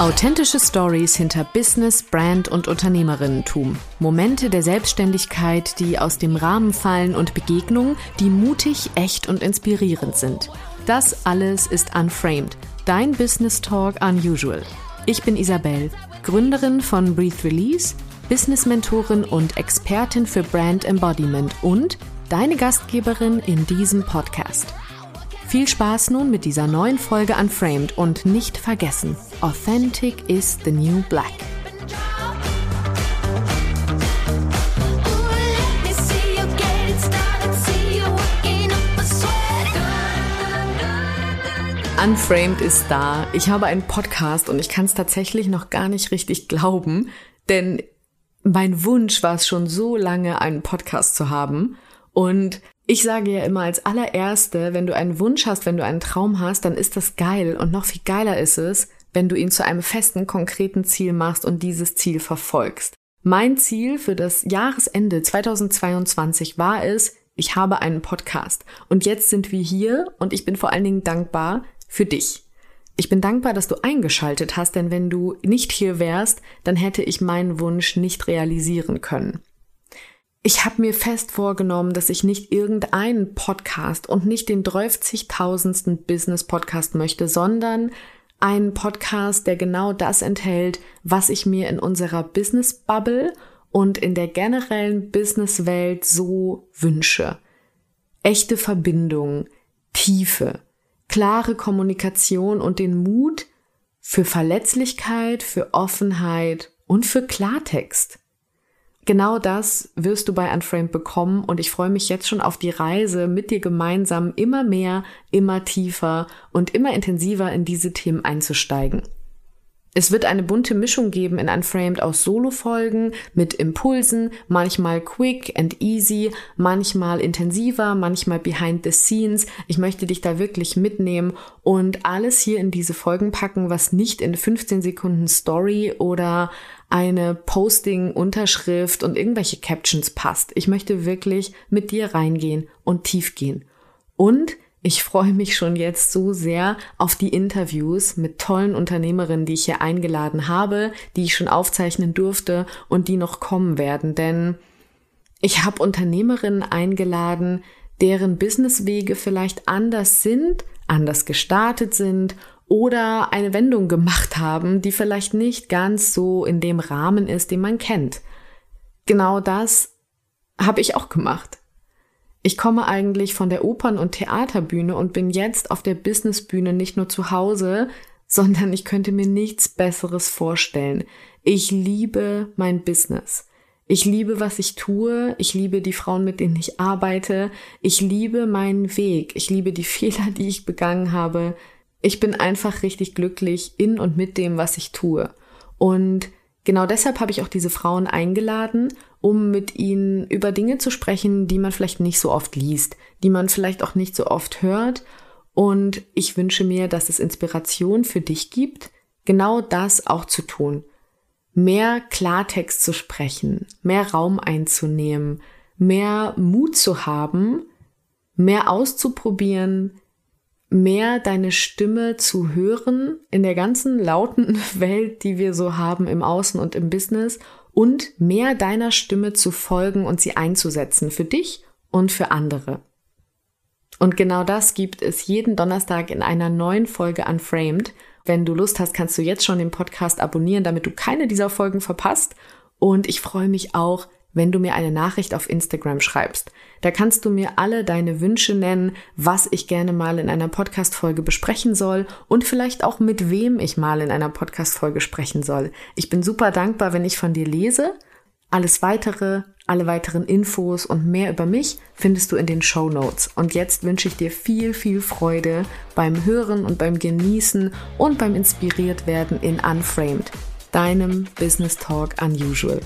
Authentische Stories hinter Business, Brand und Unternehmerinnentum. Momente der Selbstständigkeit, die aus dem Rahmen fallen und Begegnungen, die mutig, echt und inspirierend sind. Das alles ist Unframed, dein Business Talk Unusual. Ich bin Isabel, Gründerin von Breathe Release, Business-Mentorin und Expertin für Brand Embodiment und deine Gastgeberin in diesem Podcast. Viel Spaß nun mit dieser neuen Folge Unframed und nicht vergessen, Authentic is the new black. Unframed ist da. Ich habe einen Podcast und ich kann es tatsächlich noch gar nicht richtig glauben, denn mein Wunsch war es schon so lange, einen Podcast zu haben. Und ich sage ja immer als allererste, wenn du einen Wunsch hast, wenn du einen Traum hast, dann ist das geil. Und noch viel geiler ist es, wenn du ihn zu einem festen, konkreten Ziel machst und dieses Ziel verfolgst. Mein Ziel für das Jahresende 2022 war es, ich habe einen Podcast. Und jetzt sind wir hier und ich bin vor allen Dingen dankbar für dich. Ich bin dankbar, dass du eingeschaltet hast, denn wenn du nicht hier wärst, dann hätte ich meinen Wunsch nicht realisieren können. Ich habe mir fest vorgenommen, dass ich nicht irgendeinen Podcast und nicht den 30.000. Business-Podcast möchte, sondern einen Podcast, der genau das enthält, was ich mir in unserer Business-Bubble und in der generellen Business-Welt so wünsche. Echte Verbindung, Tiefe, klare Kommunikation und den Mut für Verletzlichkeit, für Offenheit und für Klartext. Genau das wirst du bei Unframed bekommen und ich freue mich jetzt schon auf die Reise mit dir gemeinsam immer mehr, immer tiefer und immer intensiver in diese Themen einzusteigen. Es wird eine bunte Mischung geben in Unframed aus Solo-Folgen mit Impulsen, manchmal quick and easy, manchmal intensiver, manchmal behind the scenes. Ich möchte dich da wirklich mitnehmen und alles hier in diese Folgen packen, was nicht in 15 Sekunden Story oder eine Posting-Unterschrift und irgendwelche Captions passt. Ich möchte wirklich mit dir reingehen und tief gehen. Und ich freue mich schon jetzt so sehr auf die Interviews mit tollen Unternehmerinnen, die ich hier eingeladen habe, die ich schon aufzeichnen durfte und die noch kommen werden. Denn ich habe Unternehmerinnen eingeladen, deren Businesswege vielleicht anders sind, anders gestartet sind oder eine Wendung gemacht haben, die vielleicht nicht ganz so in dem Rahmen ist, den man kennt. Genau das habe ich auch gemacht. Ich komme eigentlich von der Opern- und Theaterbühne und bin jetzt auf der Businessbühne nicht nur zu Hause, sondern ich könnte mir nichts Besseres vorstellen. Ich liebe mein Business. Ich liebe, was ich tue. Ich liebe die Frauen, mit denen ich arbeite. Ich liebe meinen Weg. Ich liebe die Fehler, die ich begangen habe. Ich bin einfach richtig glücklich in und mit dem, was ich tue. Und genau deshalb habe ich auch diese Frauen eingeladen um mit ihnen über Dinge zu sprechen, die man vielleicht nicht so oft liest, die man vielleicht auch nicht so oft hört. Und ich wünsche mir, dass es Inspiration für dich gibt, genau das auch zu tun. Mehr Klartext zu sprechen, mehr Raum einzunehmen, mehr Mut zu haben, mehr auszuprobieren, mehr deine Stimme zu hören in der ganzen lauten Welt, die wir so haben im Außen und im Business und mehr deiner Stimme zu folgen und sie einzusetzen für dich und für andere. Und genau das gibt es jeden Donnerstag in einer neuen Folge Unframed. Wenn du Lust hast, kannst du jetzt schon den Podcast abonnieren, damit du keine dieser Folgen verpasst. Und ich freue mich auch, wenn du mir eine Nachricht auf Instagram schreibst. Da kannst du mir alle deine Wünsche nennen, was ich gerne mal in einer Podcast-Folge besprechen soll und vielleicht auch mit wem ich mal in einer Podcast-Folge sprechen soll. Ich bin super dankbar, wenn ich von dir lese. Alles weitere, alle weiteren Infos und mehr über mich findest du in den Show Notes. Und jetzt wünsche ich dir viel, viel Freude beim Hören und beim Genießen und beim inspiriert werden in Unframed, deinem Business Talk Unusual.